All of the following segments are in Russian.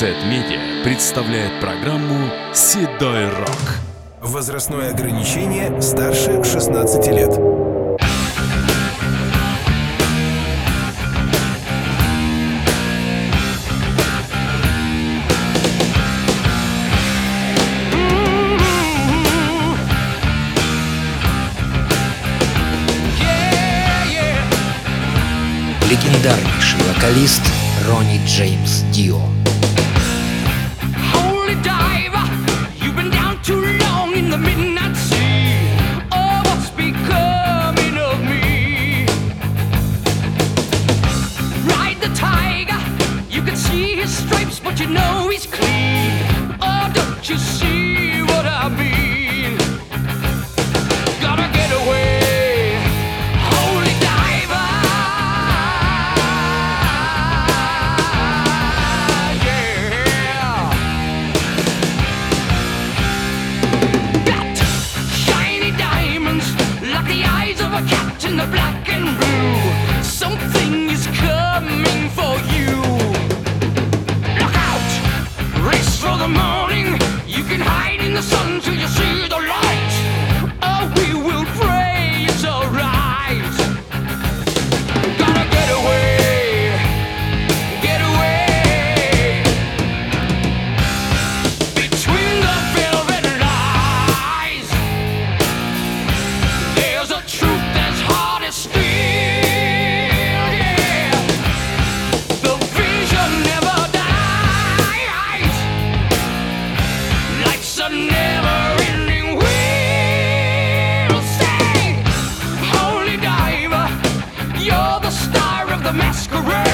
Z-Media представляет программу «Седой рок». Возрастное ограничение старше 16 лет. Легендарнейший вокалист Ронни Джеймс Дио. masquerade.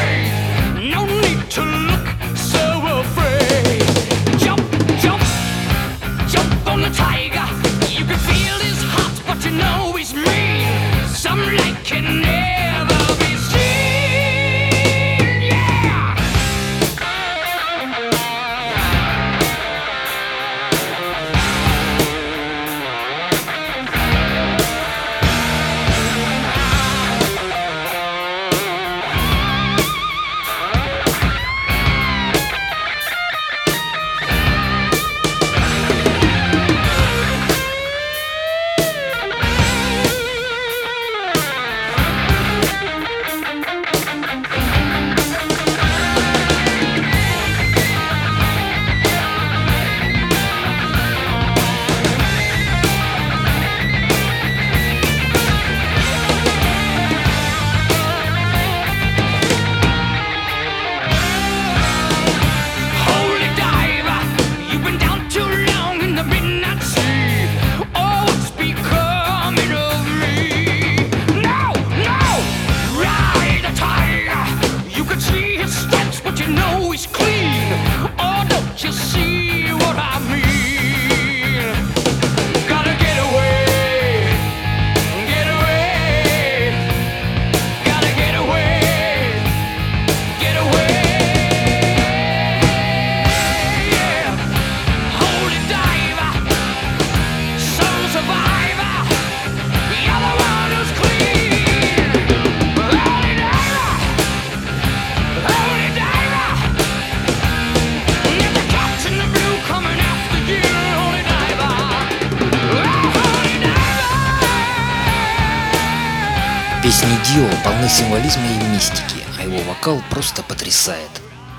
много символизма и мистики, а его вокал просто потрясает.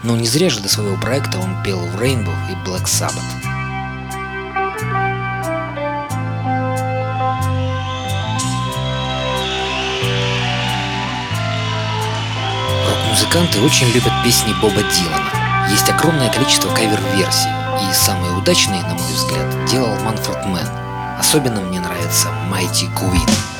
Но не зря же до своего проекта он пел в Rainbow и Black Sabbath. Музыканты очень любят песни Боба Дилана. Есть огромное количество кавер-версий, и самые удачные, на мой взгляд, делал Манфред Мэн. Особенно мне нравится Mighty Queen.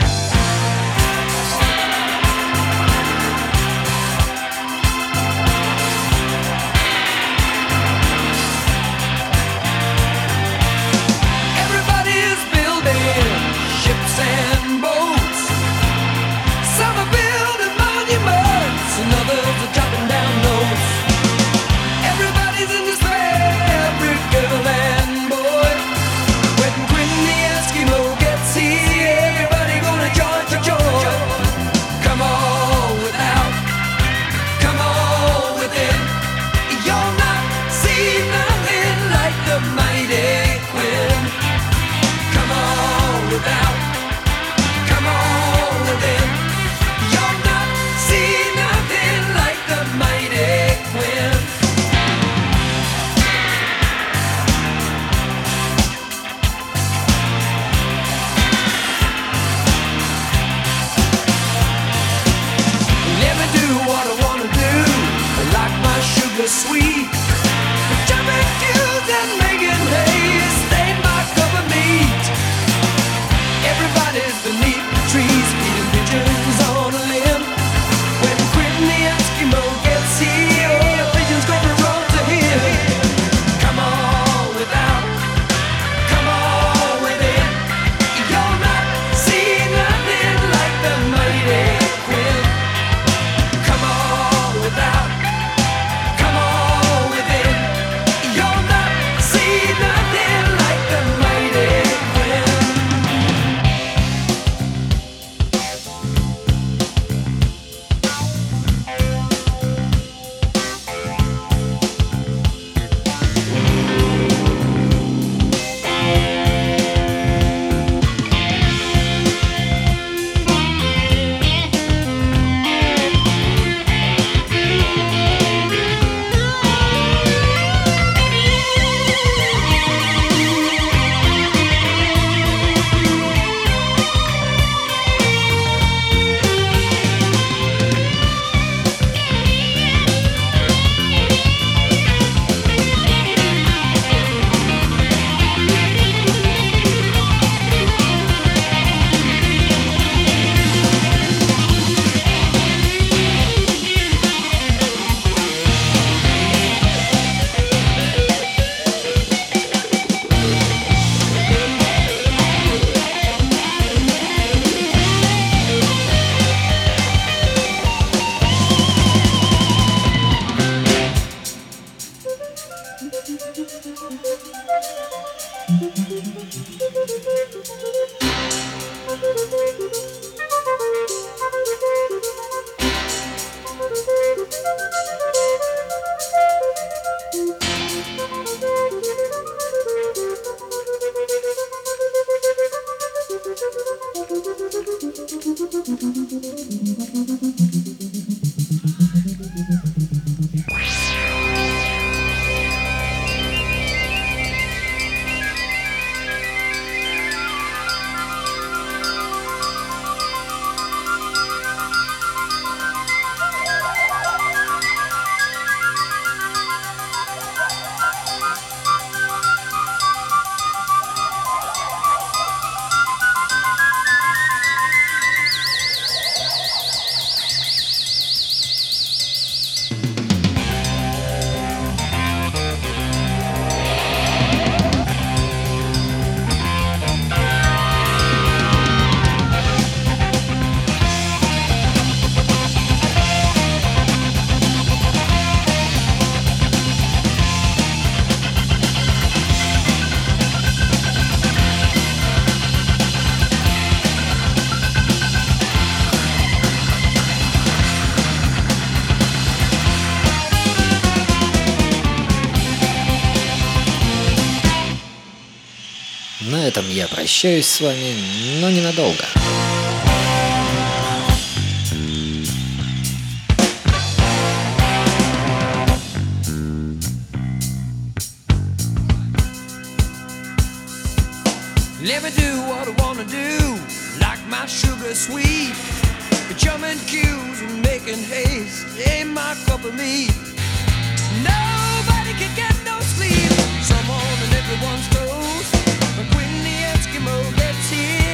На этом я прощаюсь с вами, но ненадолго. Let me do what I wanna do, like my sugar sweet. But jumping cues and making haste ain't my cup of meat. Nobody can get no sleep. Someone and everyone's toes. the tears.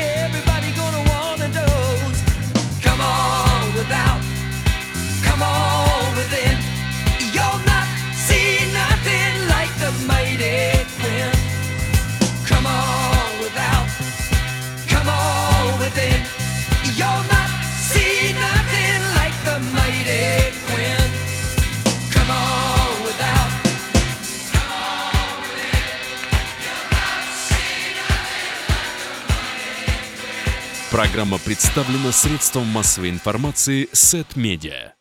Программа представлена средством массовой информации Сет Медиа.